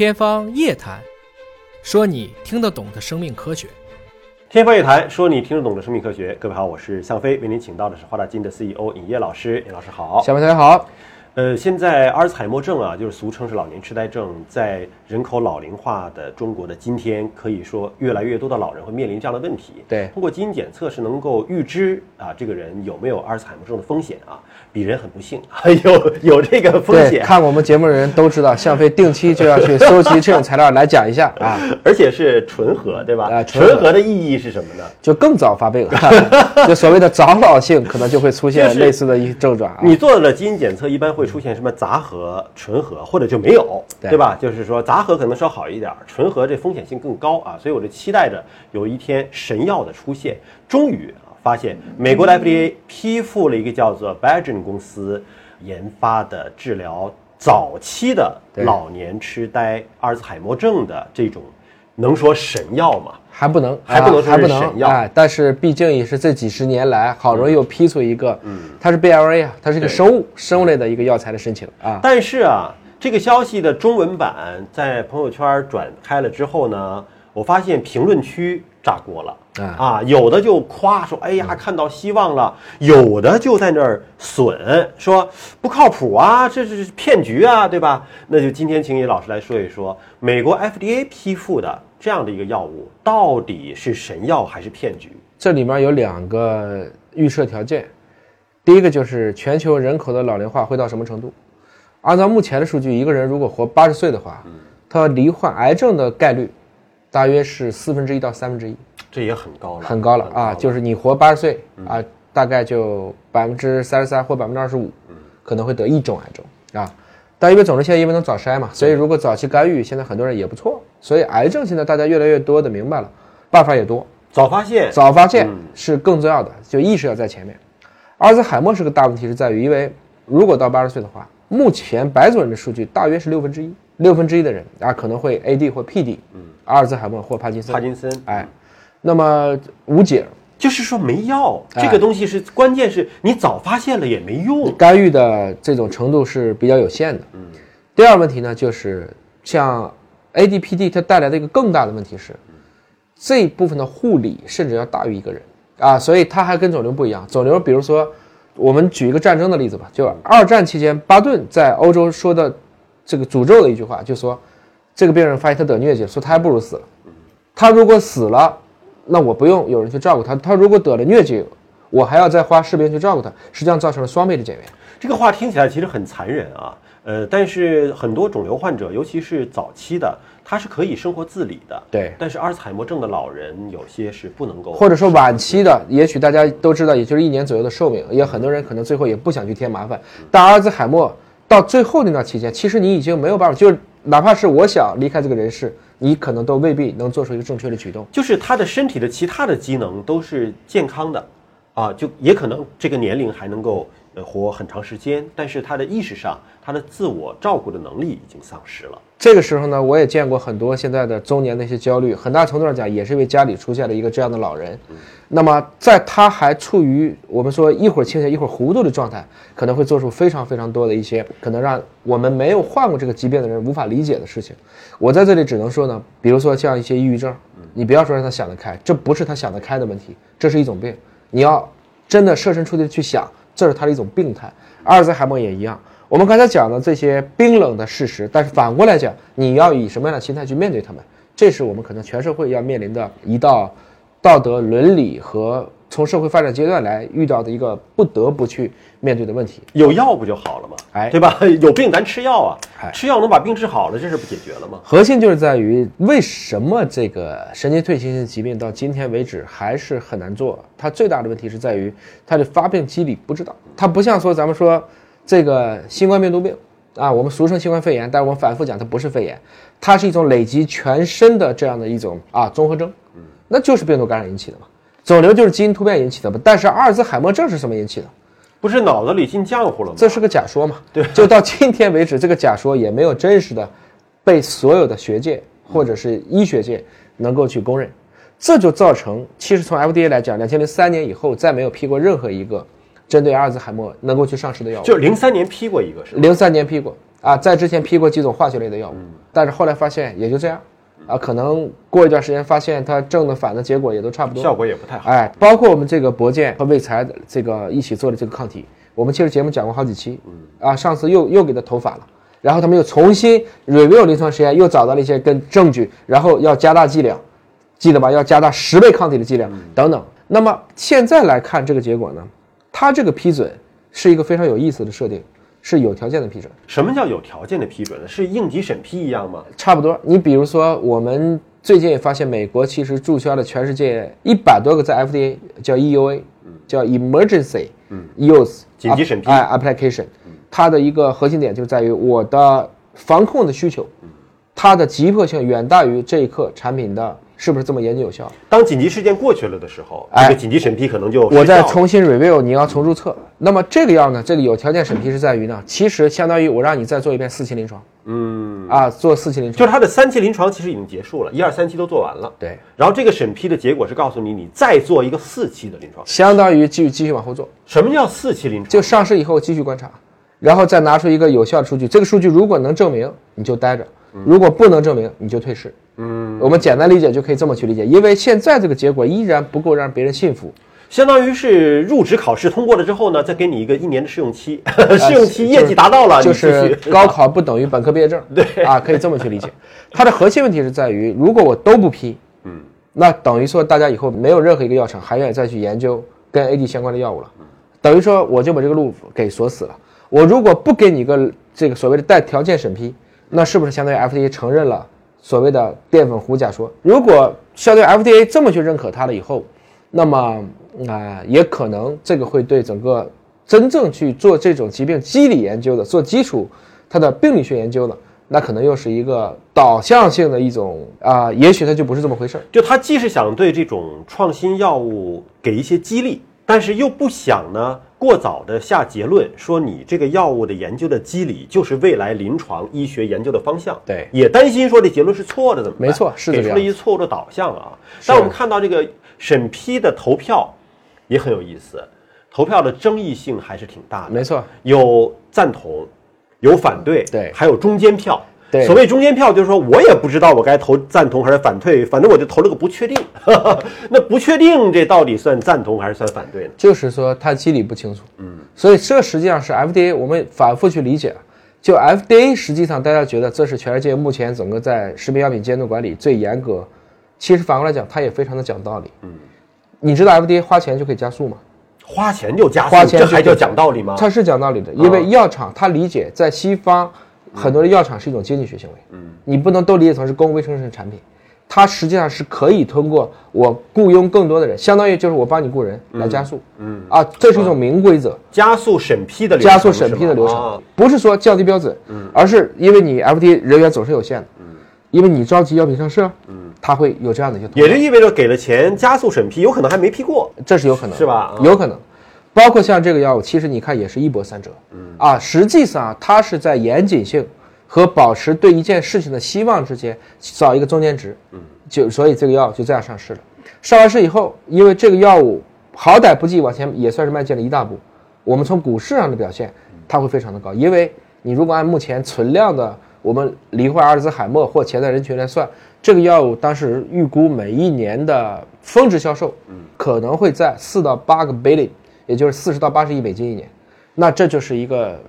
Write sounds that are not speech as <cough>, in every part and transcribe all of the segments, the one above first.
天方夜谭，说你听得懂的生命科学。天方夜谭，说你听得懂的生命科学。各位好，我是向飞，为您请到的是华大基因的 CEO 尹烨老师。尹老师好。小朋友好。呃，现在阿尔茨海默症啊，就是俗称是老年痴呆症，在人口老龄化的中国的今天，可以说越来越多的老人会面临这样的问题。对，通过基因检测是能够预知啊，这个人有没有阿尔茨海默症的风险啊。鄙人很不幸，<laughs> 有有这个风险。看我们节目的人都知道，向飞定期就要去搜集这种材料来讲一下啊，<laughs> 而且是纯合，对吧？啊，纯合的意义是什么呢？就更早发病，<laughs> 就所谓的早老性，可能就会出现类似的一些症状。啊你做了基因检测，一般会出现什么杂合、纯合，或者就没有，对吧？就是说杂合可能稍好一点，纯合这风险性更高啊。所以我就期待着有一天神药的出现，终于。发现美国的 FDA 批复了一个叫做 Biogen 公司研发的治疗早期的老年痴呆、阿尔兹海默症的这种，能说神药吗？还不能，还不能说是神药。哎，但是毕竟也是这几十年来，好容易又批出一个，嗯，它是 BLA 啊，它是一个生物生物类的一个药材的申请啊。但是啊，这个消息的中文版在朋友圈转开了之后呢，我发现评论区。炸锅了啊！有的就夸说：“哎呀，看到希望了。”有的就在那儿损，说不靠谱啊，这是骗局啊，对吧？那就今天请尹老师来说一说，美国 FDA 批复的这样的一个药物，到底是神药还是骗局？这里面有两个预设条件，第一个就是全球人口的老龄化会到什么程度？按照目前的数据，一个人如果活八十岁的话，他罹患癌症的概率。大约是四分之一到三分之一，这也很高了，很高了啊！就是你活八十岁啊，大概就百分之三十三或百分之二十五，可能会得一种癌症啊。但因为肿瘤现在因为能早筛嘛，所以如果早期干预，现在很多人也不错。所以癌症现在大家越来越多的明白了，办法也多，早发现，早发现是更重要的，就意识要在前面。阿尔兹海默是个大问题，是在于因为如果到八十岁的话，目前白种人的数据大约是六分之一。六分之一的人啊，可能会 AD 或 PD，嗯，阿尔兹海默或帕金森，帕金森，哎，那么无解，就是说没药，这个东西是关键是你早发现了也没用，干预的这种程度是比较有限的，嗯。第二个问题呢，就是像 AD、PD 它带来的一个更大的问题是，这一部分的护理甚至要大于一个人啊，所以它还跟肿瘤不一样。肿瘤，比如说我们举一个战争的例子吧，就二战期间，巴顿在欧洲说的。这个诅咒的一句话，就说这个病人发现他得疟疾，说他还不如死了。他如果死了，那我不用有人去照顾他；他如果得了疟疾，我还要再花士兵去照顾他，实际上造成了双倍的减员。这个话听起来其实很残忍啊。呃，但是很多肿瘤患者，尤其是早期的，他是可以生活自理的。对。但是阿尔茨海默症的老人有些是不能够，或者说晚期的，也许大家都知道，也就是一年左右的寿命，也很多人可能最后也不想去添麻烦。但阿尔兹海默。到最后那段期间，其实你已经没有办法，就是哪怕是我想离开这个人世，你可能都未必能做出一个正确的举动。就是他的身体的其他的机能都是健康的，啊，就也可能这个年龄还能够呃活很长时间，但是他的意识上，他的自我照顾的能力已经丧失了。这个时候呢，我也见过很多现在的中年的一些焦虑，很大程度上讲也是因为家里出现了一个这样的老人。那么，在他还处于我们说一会儿清醒一会儿糊涂的状态，可能会做出非常非常多的一些可能让我们没有患过这个疾病的人无法理解的事情。我在这里只能说呢，比如说像一些抑郁症，你不要说让他想得开，这不是他想得开的问题，这是一种病。你要真的设身处地的去想，这是他的一种病态。阿尔兹海默也一样。我们刚才讲的这些冰冷的事实，但是反过来讲，你要以什么样的心态去面对他们？这是我们可能全社会要面临的一道。道德伦理和从社会发展阶段来遇到的一个不得不去面对的问题，有药不就好了吗？哎，对吧？<laughs> 有病咱吃药啊，吃药能把病治好了，这事不解决了吗？核心就是在于为什么这个神经退行性疾病到今天为止还是很难做？它最大的问题是在于它的发病机理不知道。它不像说咱们说这个新冠病毒病啊，我们俗称新冠肺炎，但是我们反复讲它不是肺炎，它是一种累积全身的这样的一种啊综合征。那就是病毒感染引起的嘛，肿瘤就是基因突变引起的嘛。但是阿尔兹海默症是什么引起的？不是脑子里进浆糊了吗？这是个假说嘛？对，就到今天为止，这个假说也没有真实的被所有的学界或者是医学界能够去公认。这就造成，其实从 FDA 来讲，两千零三年以后再没有批过任何一个针对阿尔兹海默能够去上市的药物。就零三年批过一个，是零三年批过，啊，在之前批过几种化学类的药物，但是后来发现也就这样，啊，可能过一段时间发现它正的反的结果也都差不多，效果也不太好。哎，包括我们这个博健和卫材的这个一起做的这个抗体，我们其实节目讲过好几期，啊，上次又又给它投反了，然后他们又重新 review 临床实验，又找到了一些跟证据，然后要加大剂量，记得吧？要加大十倍抗体的剂量等等。那么现在来看这个结果呢，它这个批准是一个非常有意思的设定，是有条件的批准。什么叫有条件的批准呢？是应急审批一样吗？差不多，你比如说，我们最近也发现，美国其实注销了全世界一百多个在 FDA 叫 EUA，叫 Emergency Use 紧急审批哎 application，它的一个核心点就在于我的防控的需求，它的急迫性远大于这一刻产品的是不是这么严谨有效。当紧急事件过去了的时候，哎这个紧急审批可能就我再重新 review，你要重注册。那么这个药呢，这个有条件审批是在于呢，其实相当于我让你再做一遍四期临床，嗯啊，做四期临床，就是它的三期临床其实已经结束了，一二三期都做完了。对，然后这个审批的结果是告诉你，你再做一个四期的临床。相当于继续继续往后做。什么叫四期临床？就上市以后继续观察，然后再拿出一个有效的数据。这个数据如果能证明，你就待着；如果不能证明，你就退市。嗯，我们简单理解就可以这么去理解，因为现在这个结果依然不够让别人信服。相当于是入职考试通过了之后呢，再给你一个一年的试用期，<laughs> 试用期业绩达到了，就是 <laughs> 高考不等于本科毕业证。对啊，可以这么去理解。<laughs> 它的核心问题是在于，如果我都不批，嗯，那等于说大家以后没有任何一个药厂还愿意再去研究跟 AD 相关的药物了，等于说我就把这个路给锁死了。我如果不给你一个这个所谓的带条件审批，那是不是相当于 FDA 承认了所谓的淀粉糊假说？如果相对 FDA 这么去认可它了以后，那么啊、也可能这个会对整个真正去做这种疾病机理研究的、做基础它的病理学研究的，那可能又是一个导向性的一种啊、也许它就不是这么回事儿。就他既是想对这种创新药物给一些激励，但是又不想呢过早的下结论，说你这个药物的研究的机理就是未来临床医学研究的方向。对也担心说这结论是错的怎么办？没错是这给出了一错误的导向啊。但我们看到这个审批的投票也很有意思，投票的争议性还是挺大的。没错，有赞同，有反对，对还有中间票。对所谓中间票，就是说我也不知道我该投赞同还是反对，反正我就投了个不确定。<laughs> 那不确定这到底算赞同还是算反对呢？就是说它机理不清楚，嗯，所以这实际上是 FDA 我们反复去理解，就 FDA 实际上大家觉得这是全世界目前整个在食品药品监督管理最严格，其实反过来讲，它也非常的讲道理，嗯，你知道 FDA 花钱就可以加速吗？花钱就加速，花钱这还叫讲道理吗？它是讲道理的，因为药厂它理解在西方很多的药厂是一种经济学行为，嗯，你不能都理解成是公共卫生生产品，它实际上是可以通过我雇佣更多的人，相当于就是我帮你雇人来加速，嗯。啊，这是一种明规则，加速审批的流程加速审批的流程啊，不是说降低标准，而是因为你 FDA 人员总是有限的，嗯。因为你着急药品上市，嗯，它会有这样的一些也就意味着给了钱加速审批，有可能还没批过。这是有可能是吧？啊。有可能，包括像这个药物，其实你看也是一波三折，嗯。啊，实际上啊它是在严谨性和保持对一件事情的希望之间找一个中间值，嗯，就所以这个药就这样上市了。上完市以后，因为这个药物好歹不计往前也算是迈进了一大步，我们从股市上的表现，它会非常的高，因为你如果按目前存量的我们罹患阿尔兹海默或潜在人群来算，这个药物当时预估每一年的峰值销售，嗯可能会在四到八个 billion，也就是四十到八十亿美金一年，那这就是一个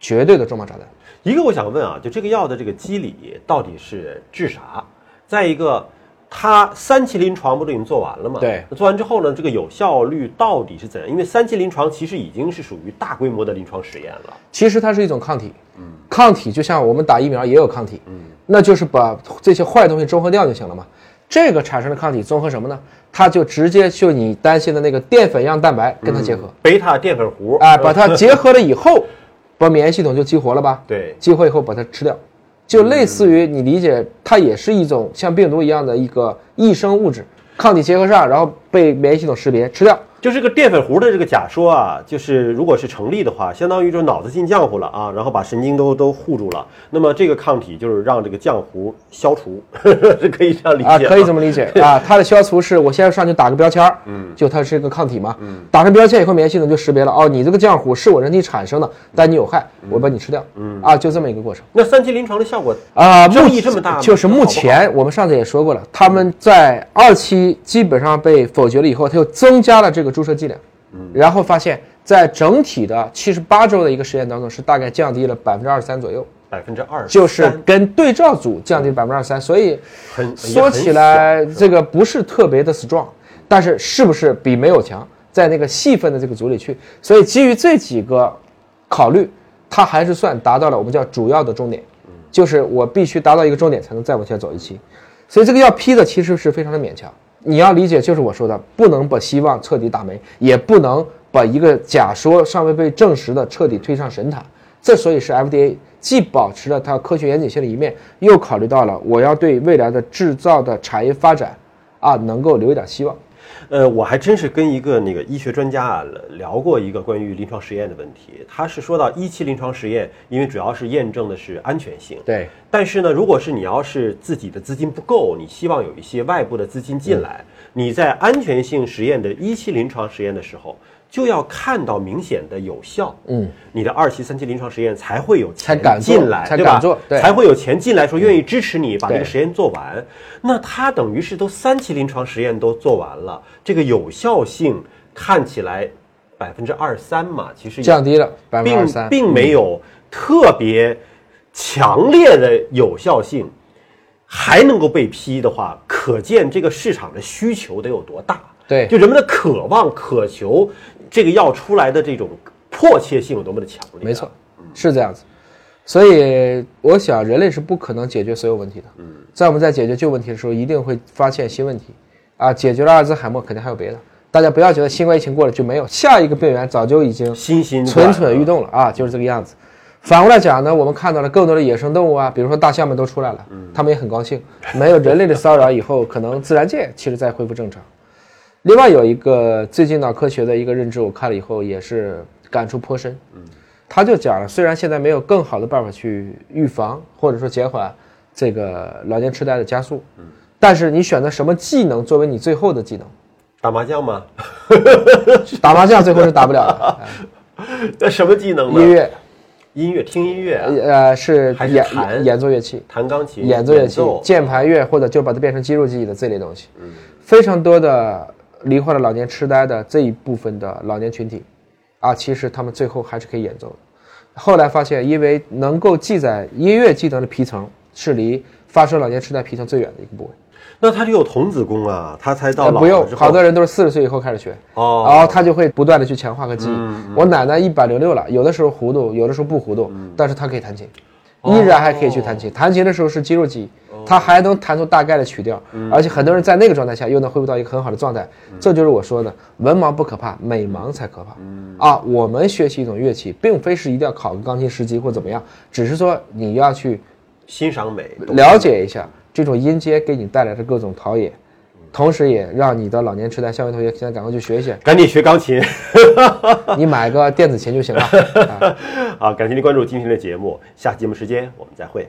绝对的重磅炸弹。一个我想问啊，就这个药的这个机理到底是治啥？再一个，它三期临床不都已经做完了吗？对那做完之后呢，这个有效率到底是怎样？因为三期临床其实已经是属于大规模的临床实验了。其实它是一种抗体，嗯抗体就像我们打疫苗也有抗体，那就是把这些坏东西中和掉就行了嘛。这个产生的抗体综合什么呢？它就直接就你担心的那个淀粉样蛋白跟它结合，贝塔淀粉糊，哎，把它结合了以后，<laughs> 把免疫系统就激活了吧？对，激活以后把它吃掉，就类似于你理解，它也是一种像病毒一样的一个益生物质，抗体结合上，然后被免疫系统识别吃掉。就是这个淀粉糊的这个假说啊，就是如果是成立的话，相当于就是脑子进浆糊了啊，然后把神经都都护住了。那么这个抗体就是让这个浆糊消除，<laughs> 是可以这样理解啊，可以这么理解 <laughs> 啊。它的消除是我先上去打个标签儿，嗯，就它是一个抗体嘛，嗯，打上标签以后，免疫系统就识别了，哦，你这个浆糊是我人体产生的，但你有害，我把你吃掉，嗯啊，就这么一个过程。那三期临床的效果啊，争议这么大，就是目前我们上次也说过了，他们在二期基本上被否决了以后，他又增加了这个注射剂量，嗯，然后发现，在整体的七十八周的一个实验当中，是大概降低了百分之二十三左右，百分之二，就是跟对照组降低百分之二十三，所以很说起来这个不是特别的 strong，但是是不是比没有强，在那个细分的这个组里去，所以基于这几个考虑，它还是算达到了我们叫主要的终点，就是我必须达到一个终点才能再往前走一期，所以这个要批的其实是非常的勉强。你要理解，就是我说的，不能把希望彻底打没，也不能把一个假说尚未被证实的彻底推上神坛。这所以是 FDA 既保持了它科学严谨性的一面，又考虑到了我要对未来的制造的产业发展，啊，能够留一点希望。呃，我还真是跟一个那个医学专家啊聊过一个关于临床实验的问题。他是说到一期临床实验，因为主要是验证的是安全性。对。但是呢，如果是你要是自己的资金不够，你希望有一些外部的资金进来，你在安全性实验的一期临床实验的时候，就要看到明显的有效。嗯。你的二期、三期临床实验才会有钱敢进来，对吧？对。才会有钱进来，说愿意支持你把这个实验做完。那他等于是都三期临床实验都做完了。这个有效性看起来百分之二三嘛，其实降低了百分之二三，并没有特别强烈的有效性，还能够被批的话，可见这个市场的需求得有多大？对，就人们的渴望、渴求这个药出来的这种迫切性有多么的强烈？没错，是这样子。所以我想，人类是不可能解决所有问题的。嗯，在我们在解决旧问题的时候，一定会发现新问题。啊，解决了阿尔兹海默，肯定还有别的。大家不要觉得新冠疫情过了就没有，下一个病源早就已经新新蠢蠢欲动了啊，就是这个样子。反过来讲呢，我们看到了更多的野生动物啊，比如说大象们都出来了，他们也很高兴，没有人类的骚扰以后，可能自然界其实在恢复正常。另外有一个最近脑科学的一个认知，我看了以后也是感触颇深。嗯，他就讲了，虽然现在没有更好的办法去预防或者说减缓这个老年痴呆的加速，嗯。但是你选择什么技能作为你最后的技能？打麻将吗？<laughs> 打麻将最后是打不了的。<laughs> 那什么技能呢？音乐，音乐，听音乐。呃，是演演奏乐器，弹钢琴，演奏乐器，键盘乐，或者就把它变成肌肉记忆的这类东西。嗯，非常多的罹患了老年痴呆的这一部分的老年群体，啊，其实他们最后还是可以演奏的。后来发现，因为能够记载音乐技能的皮层是离发生老年痴呆皮层最远的一个部位。那他就有童子功啊，他才到不用，好多人都是四十岁以后开始学哦，然后他就会不断的去强化和记忆。我奶奶一百零六了，有的时候糊涂，有的时候不糊涂，但是她可以弹琴，依然还可以去弹琴。弹琴的时候是肌肉记忆，他还能弹出大概的曲调，而且很多人在那个状态下又能恢复到一个很好的状态。这就是我说的，文盲不可怕，美盲才可怕。啊，我们学习一种乐器，并非是一定要考个钢琴十级或怎么样，只是说你要去欣赏美，了解一下。这种音阶给你带来的各种陶冶，同时也让你的老年痴呆。校园同学，现在赶快去学一学，赶紧学钢琴。<laughs> 你买个电子琴就行了。<laughs> 好，感谢您关注今天的节目，下期节目时间我们再会。